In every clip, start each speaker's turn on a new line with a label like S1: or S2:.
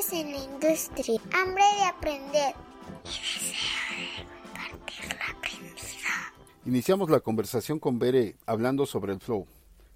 S1: Mujeres en la industria. Hambre de aprender. Y deseo de compartir la aprendido.
S2: Iniciamos la conversación con Bere hablando sobre el flow,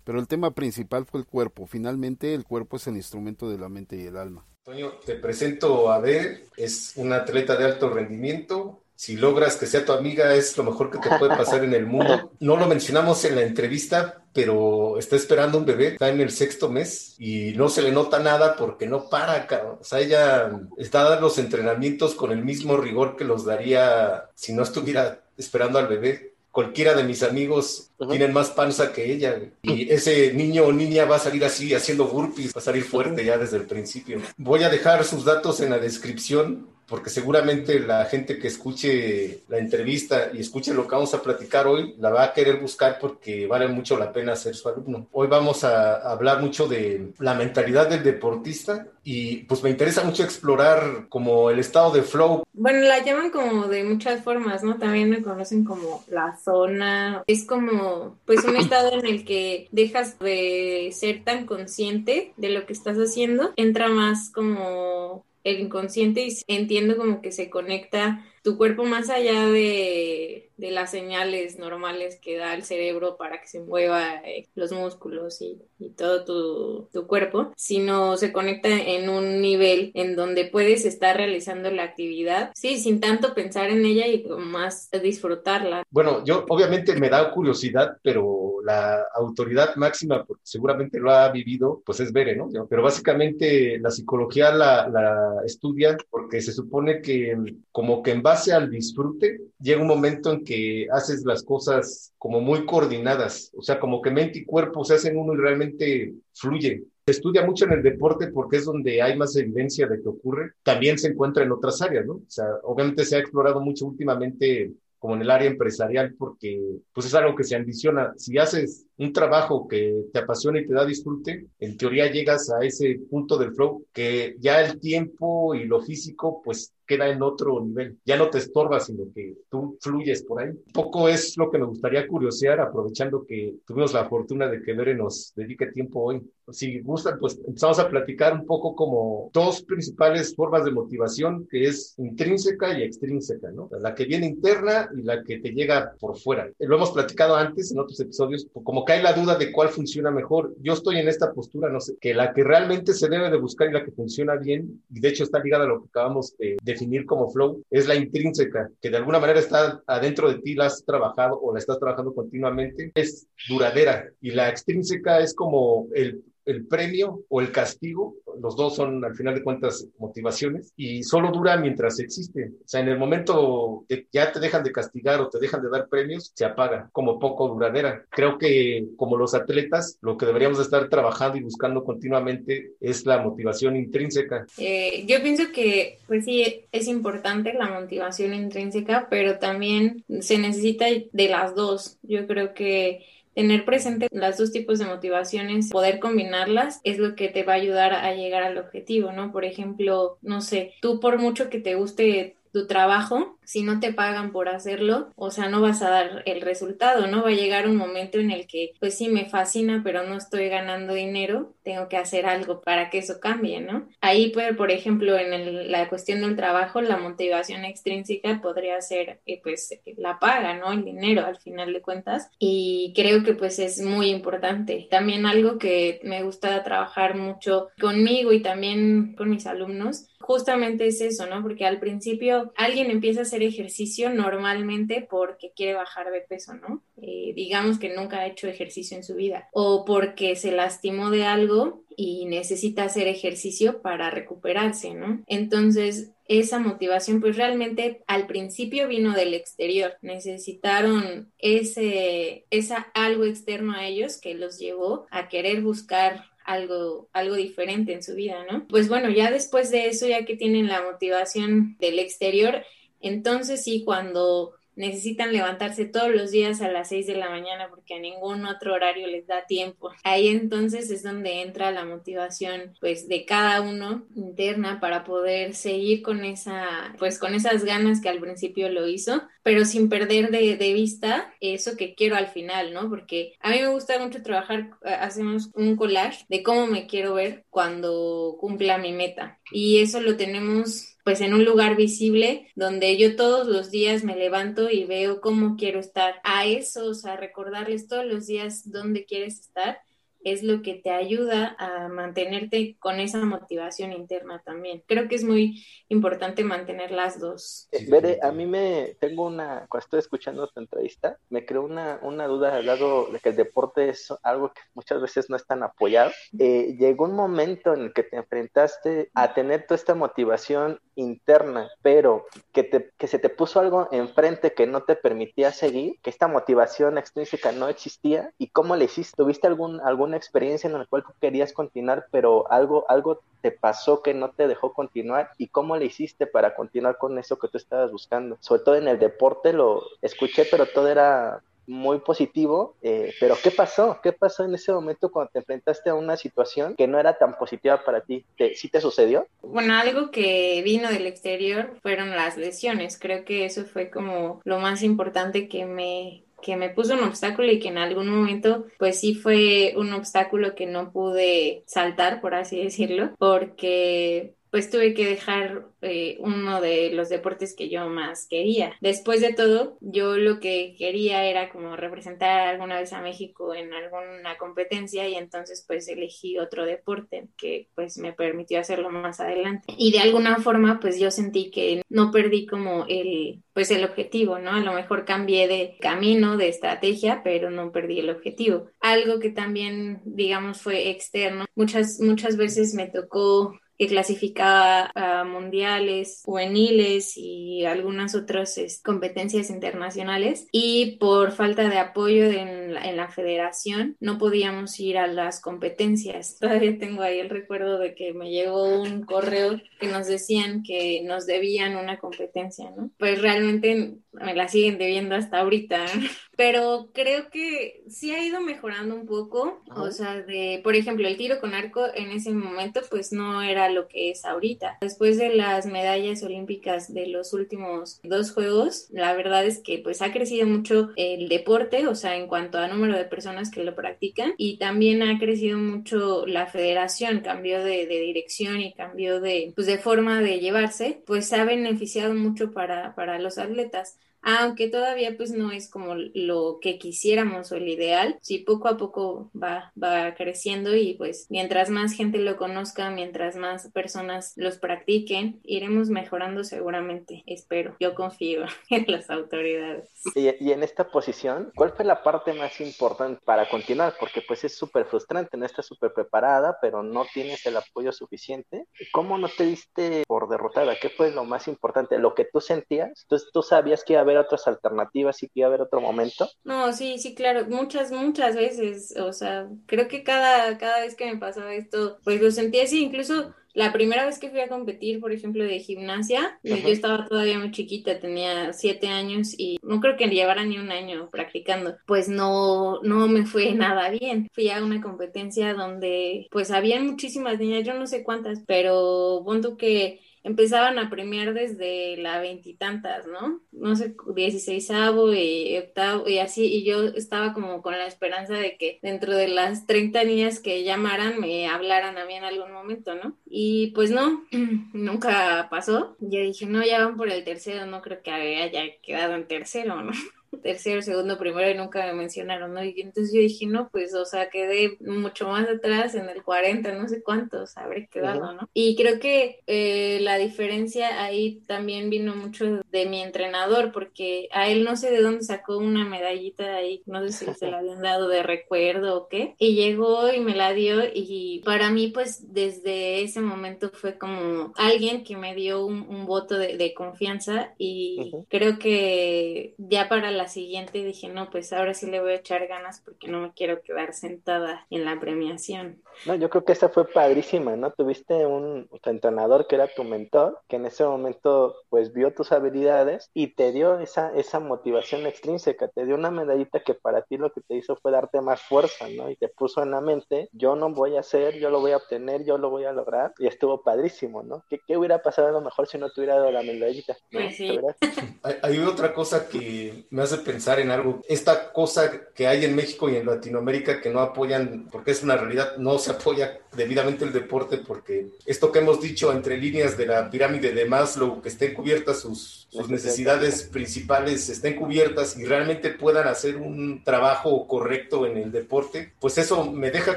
S2: pero el tema principal fue el cuerpo. Finalmente, el cuerpo es el instrumento de la mente y el alma.
S3: Antonio, te presento a Bere, es una atleta de alto rendimiento, si logras que sea tu amiga, es lo mejor que te puede pasar en el mundo. No lo mencionamos en la entrevista, pero está esperando un bebé, está en el sexto mes y no se le nota nada porque no para, cabrón. O sea, ella está dando los entrenamientos con el mismo rigor que los daría si no estuviera esperando al bebé cualquiera de mis amigos tienen más panza que ella. Y ese niño o niña va a salir así, haciendo burpees, va a salir fuerte ya desde el principio. Voy a dejar sus datos en la descripción porque seguramente la gente que escuche la entrevista y escuche lo que vamos a platicar hoy la va a querer buscar porque vale mucho la pena ser su alumno. Hoy vamos a hablar mucho de la mentalidad del deportista y pues me interesa mucho explorar como el estado de flow.
S4: Bueno, la llaman como de muchas formas, ¿no? También me conocen como la zona. Es como pues un estado en el que dejas de ser tan consciente de lo que estás haciendo, entra más como el inconsciente y entiendo como que se conecta tu cuerpo más allá de, las señales normales que da el cerebro para que se mueva eh, los músculos y, todo tu, tu, cuerpo, sino se conecta en un nivel en donde puedes estar realizando la actividad, sí, sin tanto pensar en ella y más disfrutarla.
S3: Bueno, yo obviamente me da curiosidad, pero la autoridad máxima, porque seguramente lo ha vivido, pues es Bere, ¿no? Pero básicamente la psicología la, la estudia porque se supone que como que en base al disfrute, llega un momento en que haces las cosas como muy coordinadas, o sea, como que mente y cuerpo se hacen uno y realmente fluye. Se estudia mucho en el deporte porque es donde hay más evidencia de que ocurre. También se encuentra en otras áreas, ¿no? O sea, obviamente se ha explorado mucho últimamente como en el área empresarial, porque pues es algo que se ambiciona. Si haces un trabajo que te apasiona y te da disfrute, en teoría llegas a ese punto del flow que ya el tiempo y lo físico pues queda en otro nivel. Ya no te estorba, sino que tú fluyes por ahí. Un poco es lo que me gustaría curiosear, aprovechando que tuvimos la fortuna de que Bere nos dedique tiempo hoy. Si gustan, pues empezamos a platicar un poco como dos principales formas de motivación, que es intrínseca y extrínseca, ¿no? La que viene interna y la que te llega por fuera. Lo hemos platicado antes en otros episodios, como hay la duda de cuál funciona mejor. Yo estoy en esta postura, no sé, que la que realmente se debe de buscar y la que funciona bien, y de hecho está ligada a lo que acabamos de definir como flow, es la intrínseca, que de alguna manera está adentro de ti, la has trabajado o la estás trabajando continuamente, es duradera. Y la extrínseca es como el el premio o el castigo, los dos son al final de cuentas motivaciones y solo dura mientras existe. O sea, en el momento que ya te dejan de castigar o te dejan de dar premios, se apaga como poco duradera. Creo que como los atletas, lo que deberíamos estar trabajando y buscando continuamente es la motivación intrínseca.
S4: Eh, yo pienso que, pues sí, es importante la motivación intrínseca, pero también se necesita de las dos. Yo creo que tener presente las dos tipos de motivaciones, poder combinarlas es lo que te va a ayudar a llegar al objetivo, ¿no? Por ejemplo, no sé, tú por mucho que te guste tu trabajo, si no te pagan por hacerlo, o sea, no vas a dar el resultado, ¿no? Va a llegar un momento en el que, pues sí, me fascina, pero no estoy ganando dinero, tengo que hacer algo para que eso cambie, ¿no? Ahí, pues, por ejemplo, en la cuestión del trabajo, la motivación extrínseca podría ser, eh, pues, la paga, ¿no? El dinero, al final de cuentas. Y creo que, pues, es muy importante. También algo que me gusta trabajar mucho conmigo y también con mis alumnos justamente es eso, ¿no? Porque al principio alguien empieza a hacer ejercicio normalmente porque quiere bajar de peso, ¿no? Eh, digamos que nunca ha hecho ejercicio en su vida o porque se lastimó de algo y necesita hacer ejercicio para recuperarse, ¿no? Entonces, esa motivación pues realmente al principio vino del exterior, necesitaron ese, esa algo externo a ellos que los llevó a querer buscar algo, algo diferente en su vida, ¿no? Pues bueno, ya después de eso, ya que tienen la motivación del exterior, entonces sí, cuando necesitan levantarse todos los días a las 6 de la mañana porque a ningún otro horario les da tiempo. Ahí entonces es donde entra la motivación pues de cada uno interna para poder seguir con esa pues con esas ganas que al principio lo hizo, pero sin perder de, vista eso que quiero al final, ¿no? Porque a mí me gusta mucho trabajar, eh, hacemos un collage de cómo me quiero ver cuando cumpla mi meta y eso lo tenemos pues en un lugar visible donde yo todos los días me levanto y veo cómo quiero estar. A eso, o sea, recordarles todos los días dónde quieres estar es lo que te ayuda a mantenerte con esa motivación interna también. Creo que es muy importante mantener las dos.
S5: Eh, a mí me tengo una, cuando estoy escuchando tu entrevista, me creó una, una duda al lado de que el deporte es algo que muchas veces no es tan apoyado. Eh, llegó un momento en el que te enfrentaste a tener toda esta motivación interna, pero que, te, que se te puso algo enfrente que no te permitía seguir, que esta motivación extrínseca no existía, ¿y cómo le hiciste? ¿Tuviste algún, algún experiencia en la cual querías continuar, pero algo, algo te pasó que no te dejó continuar y cómo le hiciste para continuar con eso que tú estabas buscando. Sobre todo en el deporte lo escuché, pero todo era muy positivo, eh, pero ¿qué pasó? ¿Qué pasó en ese momento cuando te enfrentaste a una situación que no era tan positiva para ti? ¿Te, ¿Sí te sucedió?
S4: Bueno, algo que vino del exterior fueron las lesiones. Creo que eso fue como lo más importante que me que me puso un obstáculo y que en algún momento pues sí fue un obstáculo que no pude saltar, por así decirlo, porque pues tuve que dejar eh, uno de los deportes que yo más quería. Después de todo, yo lo que quería era como representar alguna vez a México en alguna competencia y entonces pues elegí otro deporte que pues me permitió hacerlo más adelante. Y de alguna forma pues yo sentí que no perdí como el pues el objetivo, ¿no? A lo mejor cambié de camino, de estrategia, pero no perdí el objetivo. Algo que también digamos fue externo. Muchas muchas veces me tocó que clasificaba a mundiales, juveniles y algunas otras competencias internacionales y por falta de apoyo en la, en la, federación no podíamos ir a las competencias. Todavía tengo ahí el recuerdo de que me llegó un correo que nos decían que nos debían una competencia, ¿no? Pues realmente me la siguen debiendo hasta ahorita, pero creo que sí ha ido mejorando un poco, o sea, de, por ejemplo, el tiro con arco en ese momento pues no era lo que es ahorita. Después de las medallas olímpicas de los últimos dos juegos, la verdad es que pues ha crecido mucho el deporte, o sea, en cuanto a número de personas que lo practican y también ha crecido mucho la federación, cambió de, dirección y cambió de, pues, de forma de llevarse, pues ha beneficiado mucho para, para los atletas aunque todavía pues no es como lo que quisiéramos o el ideal, sí poco a poco va, va creciendo y pues mientras más gente lo conozca, mientras más personas los practiquen, iremos mejorando seguramente, espero, yo confío en las autoridades.
S5: Y, y en esta posición, ¿cuál fue la parte más importante para continuar? Porque pues es súper frustrante, no estás súper preparada, pero no tienes el apoyo suficiente. ¿Cómo no te diste por derrotada? ¿Qué fue lo más importante? ¿Lo que tú sentías? Entonces tú sabías que iba a haber otras alternativas y que iba a haber otro momento.
S4: No, sí, sí, claro, muchas, muchas veces, o sea, creo que cada, cada vez que me pasaba esto, pues lo sentía así, incluso la primera vez que fui a competir, por ejemplo, de gimnasia, yo estaba todavía muy chiquita, tenía siete años y no creo que llevara ni un año practicando. Pues no, no me fue nada bien. Fui a una competencia donde pues había muchísimas niñas, yo no sé cuántas, pero punto que empezaban a premiar desde la veintitantas, ¿no? No sé, dieciséisavo y octavo y así, y yo estaba como con la esperanza de que dentro de las 30 niñas que llamaran me hablaran a mí en algún momento, ¿no? Y pues no, nunca pasó. Yo dije, no, ya van por el tercero, no creo que haya quedado en tercero, ¿no? Tercero, segundo, primero y nunca me mencionaron, ¿no? Y entonces yo dije, no, pues, o sea, quedé mucho más atrás en el 40, no sé cuántos habré quedado, ¿no? Y creo que eh, la diferencia ahí también vino mucho de mi entrenador, porque a él no sé de dónde sacó una medallita ahí, no sé si se la habían dado de recuerdo o qué, y llegó y me la dio y para mí, pues, desde ese momento fue como alguien que me dio un, voto de, confianza y creo que ya para la la siguiente dije, no, pues ahora sí le voy a echar ganas porque no me quiero quedar sentada en la premiación.
S5: No, yo creo que esa fue padrísima, ¿no? Tuviste un entrenador que era tu mentor, que en ese momento pues vio tus habilidades y te dio esa, esa motivación extrínseca, te dio una medallita que para ti lo que te hizo fue darte más fuerza, ¿no? Y te puso en la mente, yo no voy a hacer, yo lo voy a obtener, yo lo voy a lograr y estuvo padrísimo, ¿no? ¿Qué, qué hubiera pasado a lo mejor si no te hubiera dado la medallita?
S4: Pues sí.
S3: hay, hay otra cosa que me hace pensar en algo, esta cosa que hay en México y en Latinoamérica que no apoyan, porque es una realidad, no se apoya debidamente el deporte porque esto que hemos dicho entre líneas de la pirámide de Maslow, que estén cubiertas sus, sus necesidades principales, estén cubiertas y realmente puedan hacer un trabajo correcto en el deporte, pues eso me deja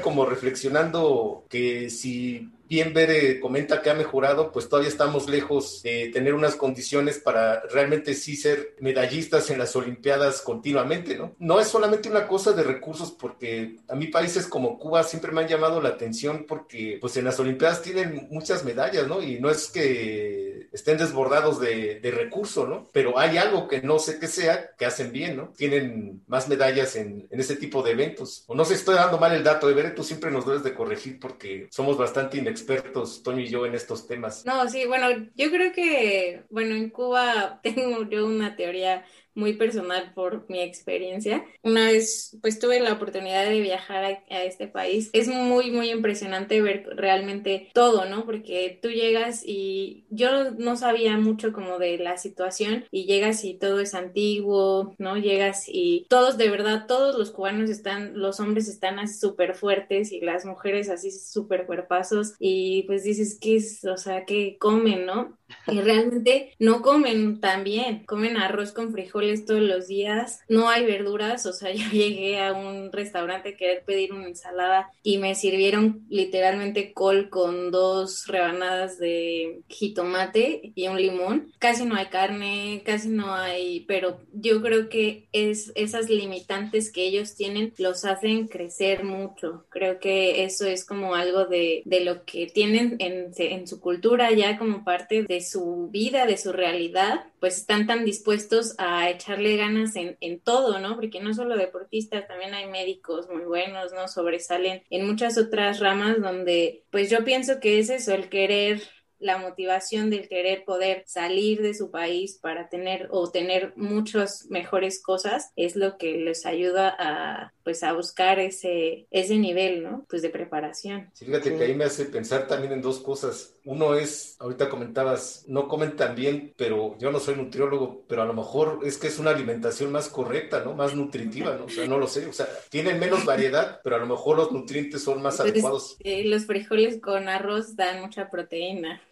S3: como reflexionando que si bien Bere comenta que ha mejorado, pues todavía estamos lejos de tener unas condiciones para realmente sí ser medallistas en las Olimpiadas continuamente, ¿no? No es solamente una cosa de recursos, porque a mí países como Cuba siempre me han llamado la atención porque pues en las Olimpiadas tienen muchas medallas, ¿no? Y no es que estén desbordados de, de recursos, ¿no? Pero hay algo que no sé qué sea, que hacen bien, ¿no? Tienen más medallas en, en ese tipo de eventos. O no sé, estoy dando mal el dato, de Bere, tú siempre nos debes de corregir porque somos bastante inexpertos expertos, Toño y yo, en estos temas.
S4: No, sí, bueno, yo creo que, bueno, en Cuba tengo yo una teoría muy personal por mi experiencia. Una vez, pues tuve la oportunidad de viajar a, a, este país. Es muy, muy impresionante ver realmente todo, ¿no? Porque tú llegas y yo no sabía mucho como de la situación y llegas y todo es antiguo, ¿no? Llegas y todos, de verdad, todos los cubanos están, los hombres están así súper fuertes y las mujeres así súper cuerpazos y pues dices, ¿qué es? O sea, ¿qué comen, no? Y realmente no comen tan bien, comen arroz con frijoles todos los días, no hay verduras, o sea, yo llegué a un restaurante a querer pedir una ensalada y me sirvieron literalmente col con dos rebanadas de jitomate y un limón. Casi no hay carne, casi no hay, pero yo creo que es esas limitantes que ellos tienen los hacen crecer mucho. Creo que eso es como algo de, de lo que tienen en, en su cultura ya como parte de su vida, de su realidad, pues están tan dispuestos a echarle ganas en, en, todo, ¿no? Porque no solo deportistas, también hay médicos muy buenos, ¿no? Sobresalen en muchas otras ramas donde, pues yo pienso que es eso, el querer la motivación del querer poder salir de su país para tener o tener muchas mejores cosas es lo que les ayuda a pues a buscar ese ese nivel no pues de preparación.
S3: Sí, fíjate que ahí me hace pensar también en dos cosas. Uno es ahorita comentabas no comen tan bien pero yo no soy nutriólogo pero a lo mejor es que es una alimentación más correcta no más nutritiva no o sea no lo sé. O sea tienen menos variedad pero a lo mejor los nutrientes son más
S4: Entonces,
S3: adecuados.
S4: eh, los frijoles con arroz dan mucha proteína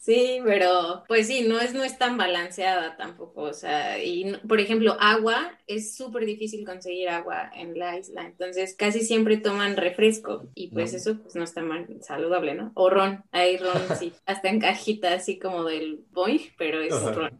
S4: Sí, pero pues sí, no es, no es tan balanceada tampoco. O sea, y por ejemplo, agua es súper difícil conseguir agua en la isla. Entonces, casi siempre toman refresco y pues no. eso pues no está mal saludable, ¿no? O ron, hay ron, sí, hasta en cajita así como del boing, pero es Ajá. ron.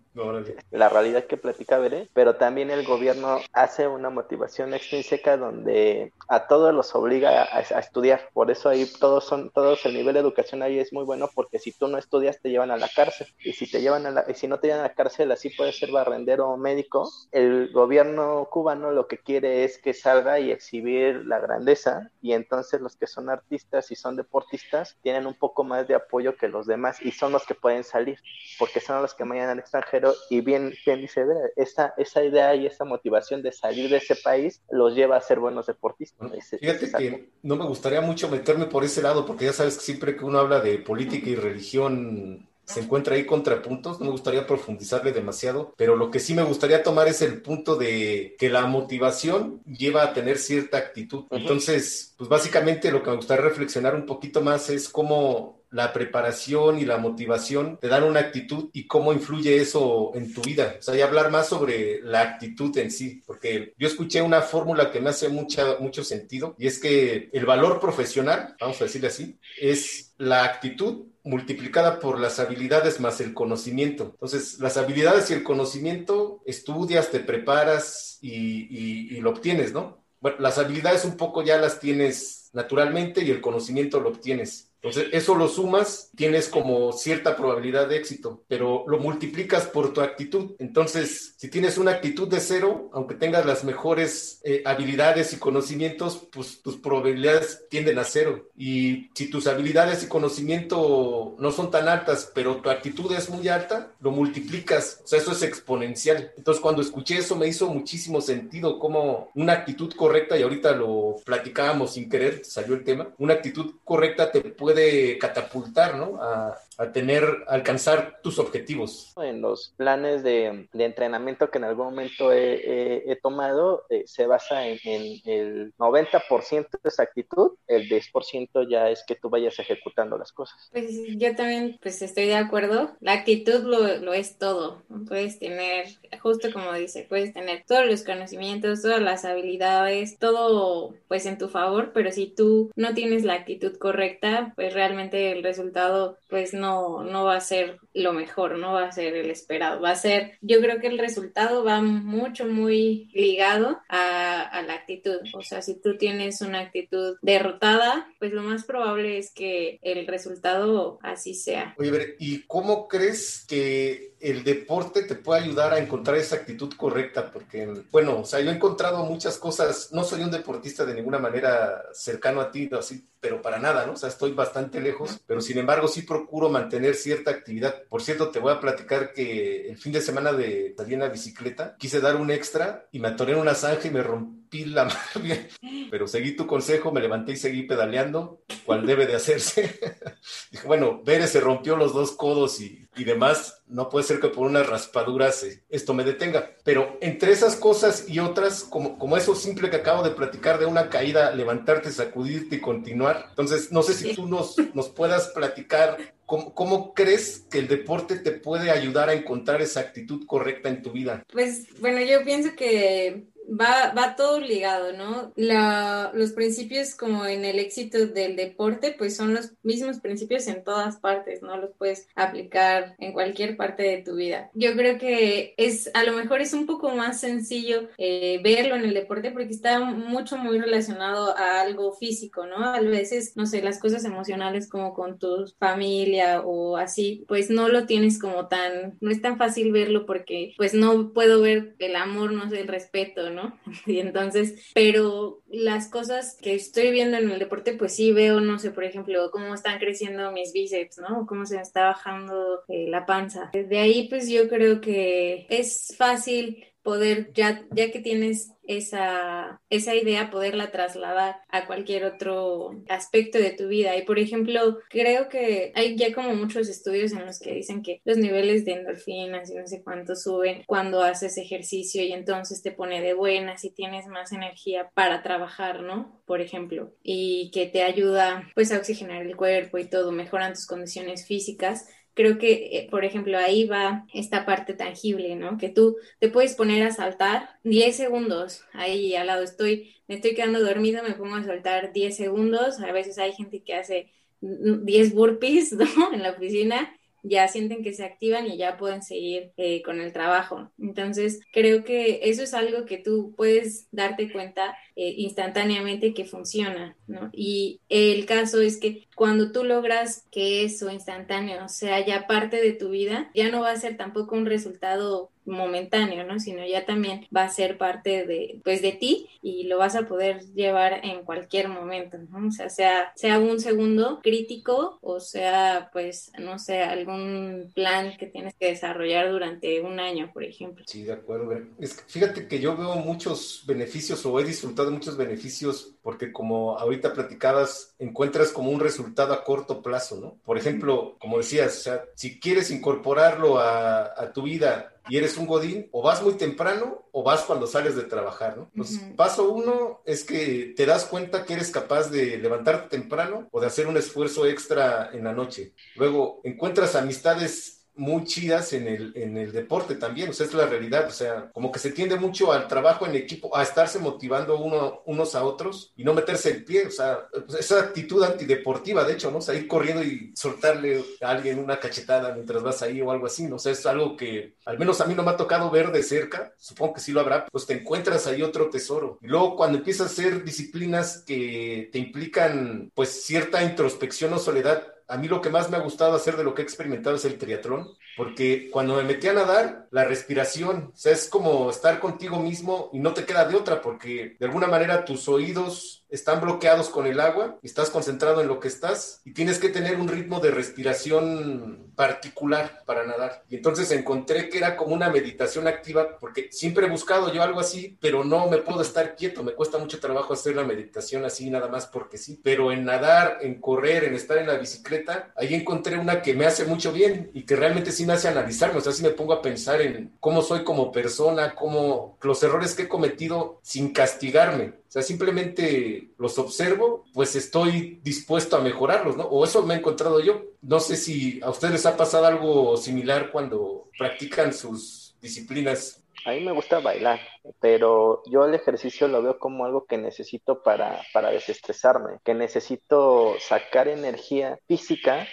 S5: La realidad que platica Veré, pero también el gobierno hace una motivación extrínseca donde a todos los obliga a, a, estudiar. Por eso ahí todos son, todos el nivel de educación ahí es muy bueno porque si tú no estudias te llevan a la cárcel. Y si te llevan a la, y si no te llevan a la cárcel así puedes ser barrendero o médico. El gobierno cubano lo que quiere es que salga y exhibir la grandeza. Y entonces los que son artistas y son deportistas tienen un poco más de apoyo que los demás y son los que pueden salir porque son los que vayan al extranjero. Y bien, bien dice, esa, esa idea y esa motivación de salir de ese país los lleva a ser buenos deportistas.
S3: Ese, Fíjate ese que no me gustaría mucho meterme por ese lado, porque ya sabes que siempre que uno habla de política y religión se encuentra ahí contrapuntos, no me gustaría profundizarle demasiado, pero lo que sí me gustaría tomar es el punto de que la motivación lleva a tener cierta actitud. Entonces, pues básicamente lo que me gustaría reflexionar un poquito más es cómo la preparación y la motivación te dan una actitud y cómo influye eso en tu vida. O sea, y hablar más sobre la actitud en sí, porque yo escuché una fórmula que me hace mucha, mucho sentido y es que el valor profesional, vamos a decirle así, es la actitud multiplicada por las habilidades más el conocimiento. Entonces, las habilidades y el conocimiento, estudias, te preparas y, y, lo obtienes, ¿no? Bueno, las habilidades un poco ya las tienes naturalmente y el conocimiento lo obtienes. Entonces, eso lo sumas, tienes como cierta probabilidad de éxito, pero lo multiplicas por tu actitud. Entonces, si tienes una actitud de cero, aunque tengas las mejores eh, habilidades y conocimientos, pues tus probabilidades tienden a cero. Y si tus habilidades y conocimiento no son tan altas, pero tu actitud es muy alta, lo multiplicas. O sea, eso es exponencial. Entonces, cuando escuché eso, me hizo muchísimo sentido como una actitud correcta, y ahorita lo platicábamos sin querer, salió el tema, una actitud correcta te puede catapultar, ¿no? A, a tener, alcanzar tus objetivos.
S5: En los planes de, de entrenamiento que en algún momento he, he, tomado, eh, se basa en, en el 90% de esa actitud, el 10% ya es que tú vayas ejecutando las cosas.
S4: Pues yo también pues estoy de acuerdo, la actitud lo, lo es todo, puedes tener, justo como dice, puedes tener todos los conocimientos, todas las habilidades, todo pues en tu favor, pero si tú no tienes la actitud correcta, pues realmente el resultado pues no no, va a ser lo mejor, no va a ser el esperado, va a ser, yo creo que el resultado va mucho, muy ligado a, a la actitud. O sea, si tú tienes una actitud derrotada, pues lo más probable es que el resultado así sea.
S3: Oye, ¿y cómo crees que el deporte te puede ayudar a encontrar esa actitud correcta, porque, bueno, o sea, yo he encontrado muchas cosas, no soy un deportista de ninguna manera cercano a ti, así, pero para nada, ¿no? O sea, estoy bastante lejos, pero sin embargo sí procuro mantener cierta actividad. Por cierto, te voy a platicar que el fin de semana de salí en la bicicleta, quise dar un extra y me atoré en una zanja y me rompí la madre, pero seguí tu consejo, me levanté y seguí pedaleando, cual debe de hacerse. Dije, bueno, Bere se rompió los dos codos y, y demás, no puede ser que por unas raspaduras eh, esto me detenga. Pero entre esas cosas y otras, como, como eso simple que acabo de platicar de una caída, levantarte, sacudirte y continuar. Entonces, no sé si tú nos, nos puedas platicar ¿Cómo, ¿Cómo, crees que el deporte te puede ayudar a encontrar esa actitud correcta en tu vida?
S4: Pues bueno, yo pienso que va, va todo ligado, ¿no? La, los principios como en el éxito del deporte, pues son los mismos principios en todas partes, ¿no? Los puedes aplicar en cualquier parte de tu vida. Yo creo que es, a lo mejor es un poco más sencillo eh, verlo en el deporte porque está mucho, muy relacionado a algo físico, ¿no? A veces, no sé, las cosas emocionales como con tu familia o así, pues no lo tienes como tan, no es tan fácil verlo porque pues no puedo ver el amor, no sé, el respeto, ¿no? Y entonces, pero las cosas que estoy viendo en el deporte, pues sí veo, no sé, por ejemplo, cómo están creciendo mis bíceps, ¿no? Cómo se me está bajando eh, la panza. Desde ahí, pues yo creo que es fácil poder, ya, ya que tienes esa, esa idea, poderla trasladar a cualquier otro aspecto de tu vida. Y por ejemplo, creo que hay ya como muchos estudios en los que dicen que los niveles de endorfinas y no sé cuánto suben cuando haces ejercicio y entonces te pone de buenas y tienes más energía para trabajar, ¿no? Por ejemplo, y que te ayuda pues a oxigenar el cuerpo y todo, mejoran tus condiciones físicas creo que, eh, por ejemplo, ahí va esta parte tangible, ¿no? Que tú te puedes poner a saltar 10 segundos, ahí al lado estoy, me estoy quedando dormido, me pongo a saltar 10 segundos, a veces hay gente que hace 10 burpees, ¿no? En la oficina ya sienten que se activan y ya pueden seguir eh, con el trabajo. Entonces, creo que eso es algo que tú puedes darte cuenta eh, instantáneamente que funciona, ¿no? Y el caso es que cuando tú logras que eso instantáneo sea ya parte de tu vida, ya no va a ser tampoco un resultado momentáneo, ¿no? Sino ya también va a ser parte de, pues, de ti y lo vas a poder llevar en cualquier momento, ¿no? O sea, sea, sea un segundo crítico o sea, pues, no sé, algún plan que tienes que desarrollar durante un año, por ejemplo.
S3: Sí, de acuerdo. Es que fíjate que yo veo muchos beneficios o he disfrutado muchos beneficios porque como ahorita platicabas, encuentras como un resultado a corto plazo, ¿no? Por ejemplo, como decías, o sea, si quieres incorporarlo a, a tu vida y eres un godín, o vas muy temprano o vas cuando sales de trabajar, ¿no? Uh -huh. paso uno es que te das cuenta que eres capaz de levantarte temprano o de hacer un esfuerzo extra en la noche. Luego, encuentras amistades muy chidas en el, en el deporte también, o sea, es la realidad, o sea, como que se tiende mucho al trabajo en equipo, a estarse motivando uno, unos a otros y no meterse el pie, o sea, pues, esa actitud antideportiva, de hecho, ¿no? O sea, ir corriendo y soltarle a alguien una cachetada mientras vas ahí o algo así, ¿no? O sea, es algo que al menos a mí no me ha tocado ver de cerca, supongo que sí lo habrá, pues te encuentras ahí otro tesoro. Y luego cuando empiezas a hacer disciplinas que te implican pues cierta introspección o soledad, a mí lo que más me ha gustado hacer de lo que he experimentado es el triatlón, porque cuando me metí a nadar, la respiración, es como estar contigo mismo y no te queda de otra, porque de alguna manera tus oídos están bloqueados con el agua, estás concentrado en lo que estás y tienes que tener un ritmo de respiración particular para nadar. Y entonces encontré que era como una meditación activa, porque siempre he buscado yo algo así, pero no me puedo estar quieto, me cuesta mucho trabajo hacer la meditación así nada más porque sí, pero en nadar, en correr, en estar en la bicicleta, ahí encontré una que me hace mucho bien y que realmente sí me hace analizarme, o sea, sí me pongo a pensar en cómo soy como persona, cómo los errores que he cometido sin castigarme, o sea, simplemente los observo, pues estoy dispuesto a mejorarlos, ¿no? O eso me he encontrado yo. No sé si a ustedes les ha pasado algo similar cuando practican sus disciplinas.
S5: A mí me gusta bailar, pero yo el ejercicio lo veo como algo que necesito para, para desestresarme, que necesito sacar energía física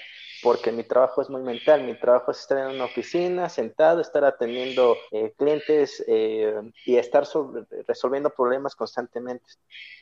S5: porque mi trabajo es muy mental, mi trabajo es estar en una oficina, sentado, estar atendiendo eh, clientes eh, y estar resolviendo problemas constantemente.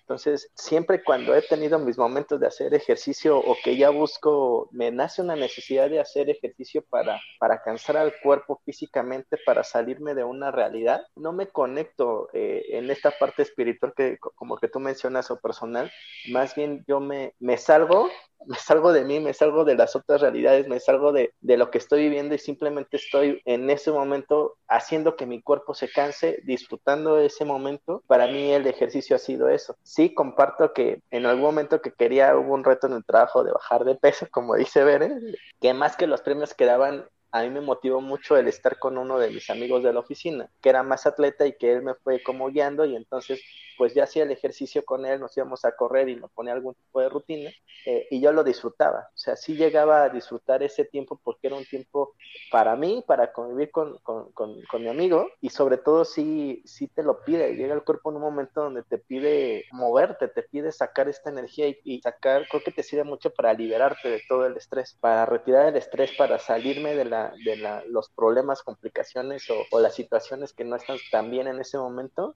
S5: Entonces, siempre cuando he tenido mis momentos de hacer ejercicio o que ya busco, me nace una necesidad de hacer ejercicio para, para cansar al cuerpo físicamente, para salirme de una realidad, no me conecto eh, en esta parte espiritual que como que tú mencionas o personal, más bien yo me, me salgo me salgo de mí, me salgo de las otras realidades, me salgo de, de, lo que estoy viviendo y simplemente estoy en ese momento haciendo que mi cuerpo se canse, disfrutando de ese momento. Para mí el ejercicio ha sido eso. Sí, comparto que en algún momento que quería, hubo un reto en el trabajo de bajar de peso, como dice Beren, que más que los premios que daban a mí me motivó mucho el estar con uno de mis amigos de la oficina, que era más atleta y que él me fue como guiando y entonces pues ya hacía el ejercicio con él, nos íbamos a correr y me ponía algún tipo de rutina eh, y yo lo disfrutaba, o sea, sí llegaba a disfrutar ese tiempo porque era un tiempo para mí, para convivir con, con, con, mi amigo y sobre todo sí, sí te lo pide, llega el cuerpo en un momento donde te pide moverte, te pide sacar esta energía y, sacar, creo que te sirve mucho para liberarte de todo el estrés, para retirar el estrés, para salirme de la de los problemas, complicaciones o, las situaciones que no están tan bien en ese momento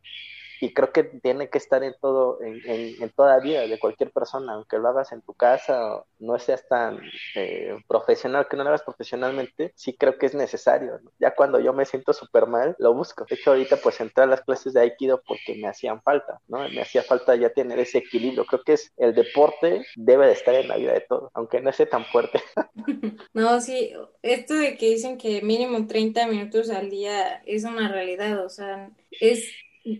S5: y creo que tiene que estar en todo, en, en, toda vida de cualquier persona, aunque lo hagas en tu casa, no seas tan eh, profesional, que no lo hagas profesionalmente, sí creo que es necesario. Ya cuando yo me siento súper mal, lo busco. De hecho, ahorita pues entré a las clases de Aikido porque me hacían falta, ¿no? Me hacía falta ya tener ese equilibrio. Creo que es el deporte debe de estar en la vida de todos, aunque no esté tan fuerte.
S4: no, sí, esto de que dicen que mínimo 30 minutos al día es una realidad, o sea, es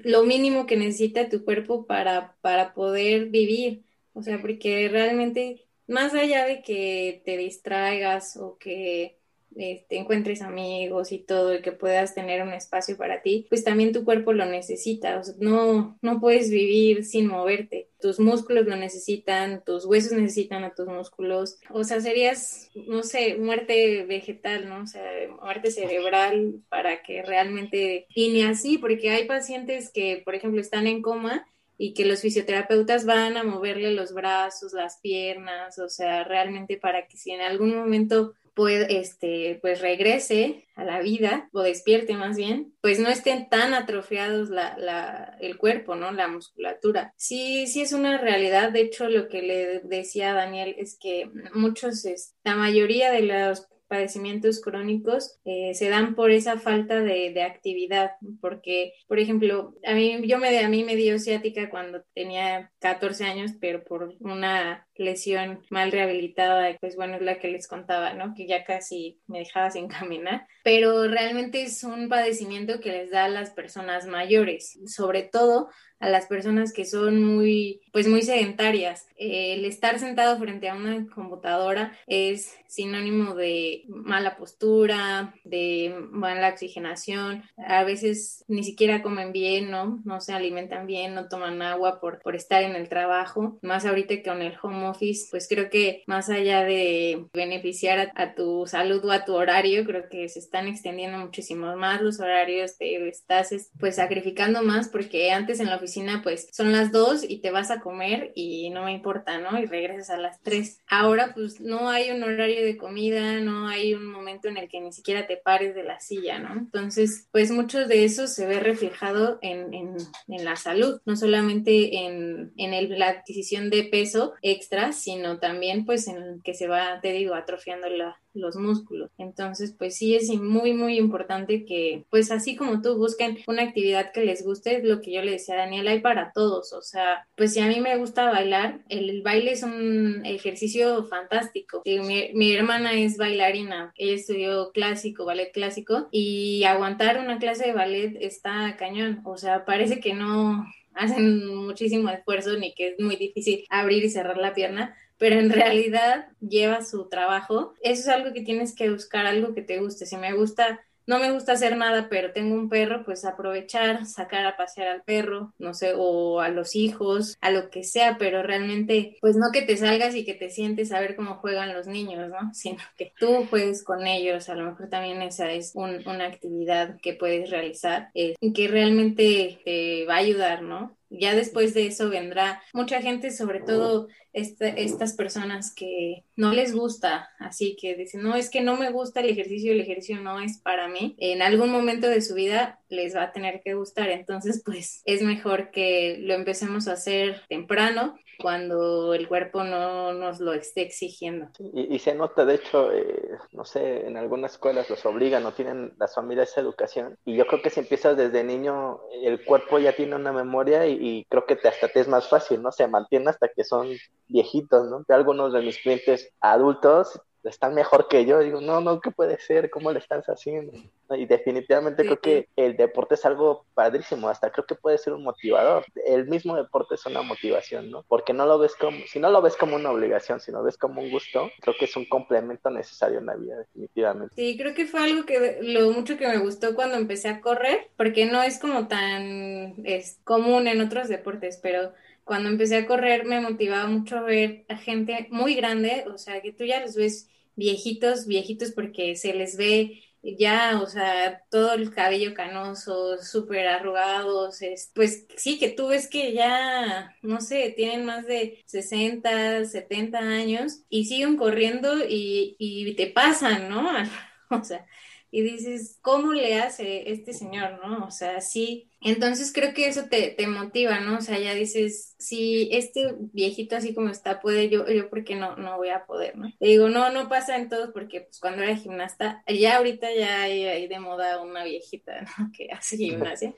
S4: lo mínimo que necesita tu cuerpo para, para poder vivir. O sea, porque realmente, más allá de que te distraigas o que este, encuentres amigos y todo y que puedas tener un espacio para ti, pues también tu cuerpo lo necesita. O sea, no, no puedes vivir sin moverte. Tus músculos lo necesitan, tus huesos necesitan a tus músculos. O sea, serías, no sé, muerte vegetal, ¿no? O sea, muerte cerebral para que realmente... Y ni así, porque hay pacientes que, por ejemplo, están en coma y que los fisioterapeutas van a moverle los brazos, las piernas, o sea, realmente para que si en algún momento pues, este, pues regrese a la vida o despierte más bien, pues no estén tan atrofiados la, la, el cuerpo, ¿no? La musculatura. Sí, sí es una realidad. De hecho, lo que le decía a Daniel es que muchos, la mayoría de los padecimientos crónicos eh, se dan por esa falta de, de, actividad, porque, por ejemplo, a mí, yo me, a mí me dio ciática cuando tenía 14 años, pero por una lesión mal rehabilitada, pues bueno, es la que les contaba, ¿no? Que ya casi me dejaba sin caminar, pero realmente es un padecimiento que les da a las personas mayores, sobre todo a las personas que son muy, pues muy sedentarias. El estar sentado frente a una computadora es sinónimo de mala postura, de mala oxigenación. A veces ni siquiera comen bien, ¿no? No se alimentan bien, no toman agua por, por estar en el trabajo. Más ahorita que con el home office, pues creo que más allá de beneficiar a, tu salud o a tu horario, creo que se están extendiendo muchísimo más los horarios, te estás pues sacrificando más porque antes en la oficina pues son las dos y te vas a comer y no me importa, ¿no? Y regresas a las tres. Ahora pues no hay un horario de comida, no hay un momento en el que ni siquiera te pares de la silla, ¿no? Entonces pues mucho de eso se ve reflejado en, en, en la salud, no solamente en, en el, la adquisición de peso extra, sino también pues en que se va, te atrofiando la, los músculos. Entonces, pues sí es muy, muy importante que, pues así como tú busquen una actividad que les guste, es lo que yo le decía a Daniel, hay para todos. O sea, pues si a mí me gusta bailar, el, baile es un ejercicio fantástico. Mi, mi hermana es bailarina, ella estudió clásico, ballet clásico, y aguantar una clase de ballet está cañón. O sea, parece que no hacen muchísimo esfuerzo ni que es muy difícil abrir y cerrar la pierna, pero en realidad lleva su trabajo. Eso es algo que tienes que buscar, algo que te guste. Si me gusta, no me gusta hacer nada, pero tengo un perro, pues aprovechar, sacar a pasear al perro, no sé, o a los hijos, a lo que sea, pero realmente, pues no que te salgas y que te sientes a ver cómo juegan los niños, ¿no? Sino que tú juegues con ellos. A lo mejor también esa es una actividad que puedes realizar y eh, que realmente te va a ayudar, ¿no? Ya después de eso vendrá mucha gente, sobre todo estas personas que no les gusta, así que dicen, no, es que no me gusta el ejercicio, el ejercicio no es para mí. En algún momento de su vida les va a tener que gustar, entonces pues es mejor que lo empecemos a hacer temprano cuando el cuerpo no nos lo esté exigiendo.
S5: Y, se nota, de hecho, eh, no sé, en algunas escuelas los obligan o tienen las familias esa educación. Y yo creo que si empiezas desde niño, el cuerpo ya tiene una memoria y, creo que hasta te es más fácil, ¿no? Se mantiene hasta que son viejitos, ¿no? De algunos de mis clientes adultos están mejor que yo. Digo, no, no, ¿qué puede ser? ¿Cómo le estás haciendo? Y definitivamente creo que el deporte es algo padrísimo, hasta creo que puede ser un motivador. El mismo deporte es una motivación, ¿no? Porque no lo ves como, si no lo ves como una obligación, si lo ves como un gusto, creo que es un complemento necesario en la vida, definitivamente.
S4: Sí, creo que fue algo que lo mucho que me gustó cuando empecé a correr, porque no es como tan es común en otros deportes, pero cuando empecé a correr me motivaba mucho ver a gente muy grande, o sea, que tú ya los ves viejitos, viejitos porque se les ve ya, o sea, todo el cabello canoso, súper arrugados, es, pues sí, que tú ves que ya, no sé, tienen más de 60, 70 años y siguen corriendo y te pasan, ¿no? o sea, y dices, ¿cómo le hace este señor, no? O sea, sí. Entonces creo que eso te, te motiva, ¿no? O sea, ya dices, si este viejito así como está puede, yo, yo porque no, no voy a poder, ¿no? Te digo, no, no pasa en todos porque pues cuando era gimnasta, ya ahorita ya hay, hay de moda una viejita, ¿no? Que hace gimnasia.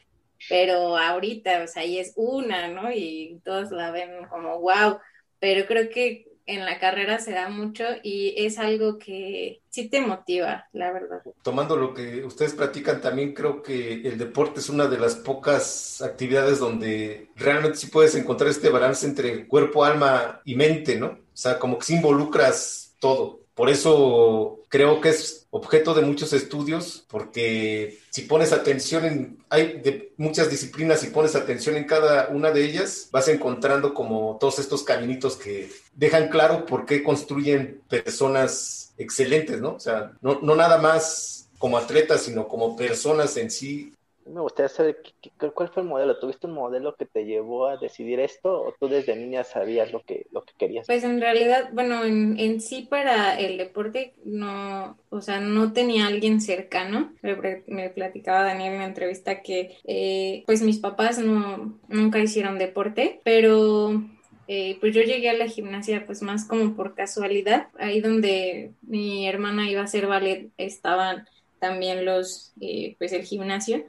S4: Pero ahorita, o sea, ahí es una, ¿no? Y todos la ven como, wow. Pero creo que en la carrera se da mucho y es algo que sí te motiva, la verdad.
S3: Tomando lo que ustedes platican, también creo que el deporte es una de las pocas actividades donde realmente sí puedes encontrar este balance entre cuerpo, alma y mente, ¿no? O sea, como que sí involucras todo. Por eso creo que es objeto de muchos estudios, porque si pones atención en, hay de muchas disciplinas, si pones atención en cada una de ellas, vas encontrando como todos estos caminitos que dejan claro por qué construyen personas excelentes, ¿no? O sea, no, no nada más como atletas, sino como personas en sí
S5: me gustaría saber cuál fue el modelo. ¿Tuviste un modelo que te llevó a decidir esto o tú desde niña sabías lo que, lo que querías?
S4: Pues en realidad, bueno, en, en sí para el deporte no, o sea, no tenía alguien cercano. Me, platicaba Daniel en la entrevista que eh, pues mis papás no, nunca hicieron deporte, pero eh, pues yo llegué a la gimnasia pues más como por casualidad. Ahí donde mi hermana iba a hacer ballet estaban también los, eh, pues el gimnasio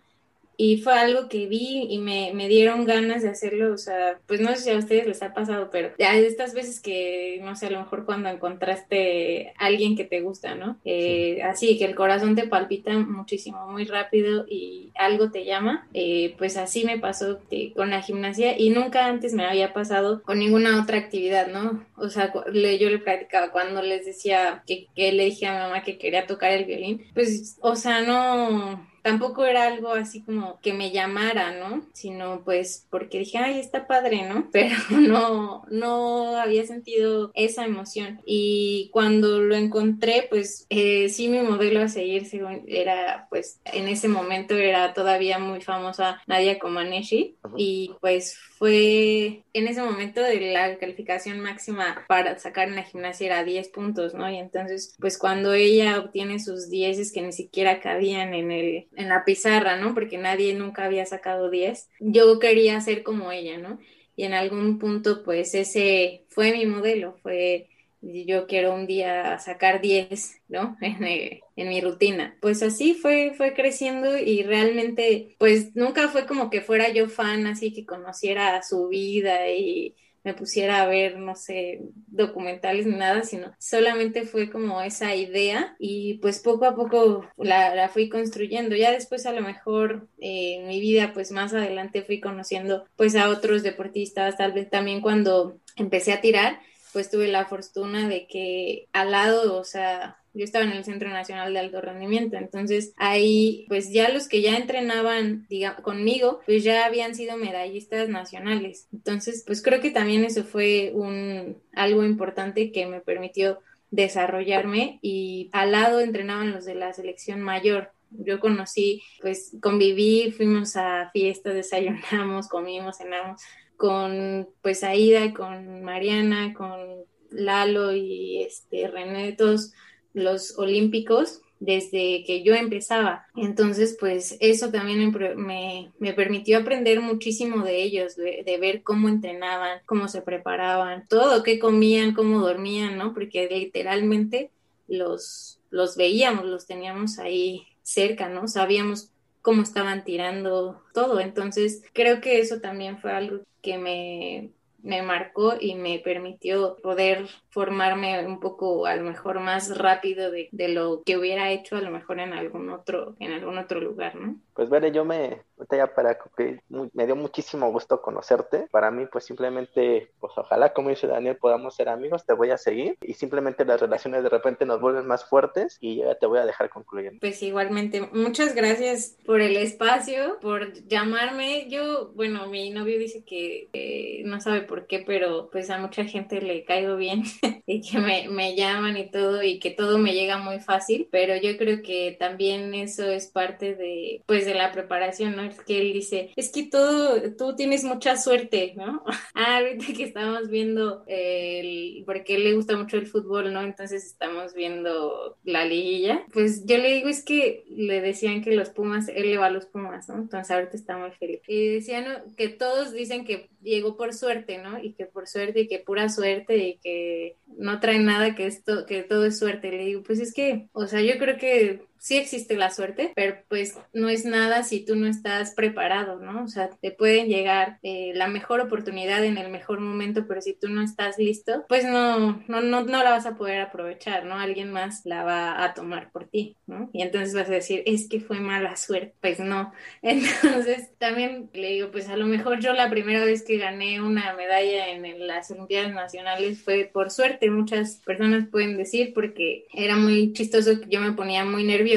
S4: y fue algo que vi y me, me, dieron ganas de hacerlo, o sea, pues no sé si a ustedes les ha pasado, pero ya estas veces que, no sé, a lo mejor cuando encontraste alguien que te gusta, ¿no? Eh, así, que el corazón te palpita muchísimo, muy rápido y algo te llama, eh, pues así me pasó con la gimnasia y nunca antes me había pasado con ninguna otra actividad, ¿no? O sea, yo le practicaba cuando les decía que, que le dije a mi mamá que quería tocar el violín, pues, o sea, no tampoco era algo así como que me llamara, ¿no? Sino pues porque dije, ay, está padre, ¿no? Pero no, no había sentido esa emoción. Y cuando lo encontré, pues eh, sí mi modelo a seguir era, pues en ese momento era todavía muy famosa Nadia Comaneci y pues fue en ese momento de la calificación máxima para sacar en la gimnasia era 10 puntos, ¿no? Y entonces, pues cuando ella obtiene sus 10 es que ni siquiera cabían en el en la pizarra, ¿no? Porque nadie nunca había sacado 10. Yo quería ser como ella, ¿no? Y en algún punto, pues ese fue mi modelo, fue yo quiero un día sacar 10, ¿no? En, en, mi rutina. Pues así fue, fue creciendo y realmente, pues nunca fue como que fuera yo fan, así que conociera su vida y me pusiera a ver, no sé, documentales ni nada, sino solamente fue como esa idea y pues poco a poco la, la fui construyendo. Ya después a lo mejor eh, en mi vida, pues más adelante fui conociendo pues a otros deportistas, tal vez también cuando empecé a tirar, pues tuve la fortuna de que al lado, o sea, yo estaba en el Centro Nacional de Alto Rendimiento, entonces ahí pues ya los que ya entrenaban diga, conmigo pues ya habían sido medallistas nacionales. Entonces pues creo que también eso fue un algo importante que me permitió desarrollarme y al lado entrenaban los de la selección mayor. Yo conocí, pues conviví, fuimos a fiestas, desayunamos, comimos, cenamos con pues Aida, con Mariana, con Lalo y este René, todos los olímpicos desde que yo empezaba. Entonces, pues eso también me, me permitió aprender muchísimo de ellos, de, ver cómo entrenaban, cómo se preparaban, todo, qué comían, cómo dormían, ¿no? Porque literalmente los, los veíamos, los teníamos ahí cerca, ¿no? Sabíamos cómo estaban tirando todo. Entonces, creo que eso también fue algo que me, me marcó y me permitió poder formarme un poco a lo mejor más rápido de, de, lo que hubiera hecho a lo mejor en algún otro en algún otro lugar, ¿no?
S5: Pues Vere, yo me ya para que me dio muchísimo gusto conocerte. Para mí pues simplemente pues ojalá como dice Daniel podamos ser amigos, te voy a seguir y simplemente las relaciones de repente nos vuelven más fuertes y ya te voy a dejar concluyendo.
S4: Pues igualmente, muchas gracias por el espacio, por llamarme. Yo, bueno, mi novio dice que eh, no sabe por qué, pero pues a mucha gente le caigo bien y que me, me llaman y todo y que todo me llega muy fácil, pero yo creo que también eso es parte de, pues de la preparación, ¿no? Es que él dice, es que todo, tú tienes mucha suerte, ¿no? ah, ahorita que estamos viendo el, porque él le gusta mucho el fútbol, ¿no? Entonces estamos viendo la liguilla, pues yo le digo, es que le decían que los Pumas, él le va a los Pumas, ¿no? Entonces ahorita está muy feliz. Y decían que todos dicen que llegó por suerte, ¿no? Y que por suerte y que pura suerte y que no trae nada, que esto, que todo es suerte. Le digo, pues es que, o sea, yo creo que sí existe la suerte, pero pues no es nada si tú no estás preparado, ¿no? O sea, te pueden llegar eh, la mejor oportunidad en el mejor momento, pero si tú no estás listo, pues no, no, no, no la vas a poder aprovechar, ¿no? Alguien más la va a tomar por ti, ¿no? Y entonces vas a decir, es que fue mala suerte. Pues no. Entonces también le digo, pues a lo mejor yo la primera vez que gané una medalla en las Olimpiadas Nacionales fue por suerte, muchas personas pueden decir, porque era muy chistoso que yo me ponía muy nerviosa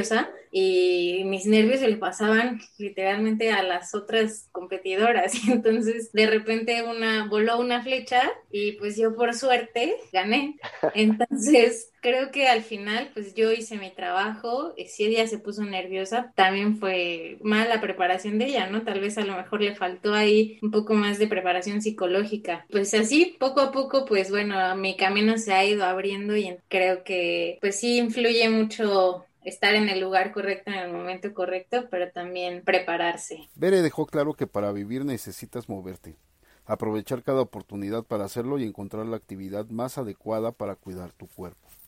S4: y mis nervios se le pasaban literalmente a las otras competidoras y entonces de repente una voló una flecha y pues yo por suerte gané. Entonces creo que al final pues yo hice mi trabajo, si ella se puso nerviosa también fue mala la preparación de ella, ¿no? Tal vez a lo mejor le faltó ahí un poco más de preparación psicológica. Pues así poco a poco pues bueno, mi camino se ha ido abriendo y creo que pues sí influye mucho estar en el lugar correcto en el momento correcto, pero también prepararse.
S2: Bere dejó claro que para vivir necesitas moverte, aprovechar cada oportunidad para hacerlo y encontrar la actividad más adecuada para cuidar tu cuerpo.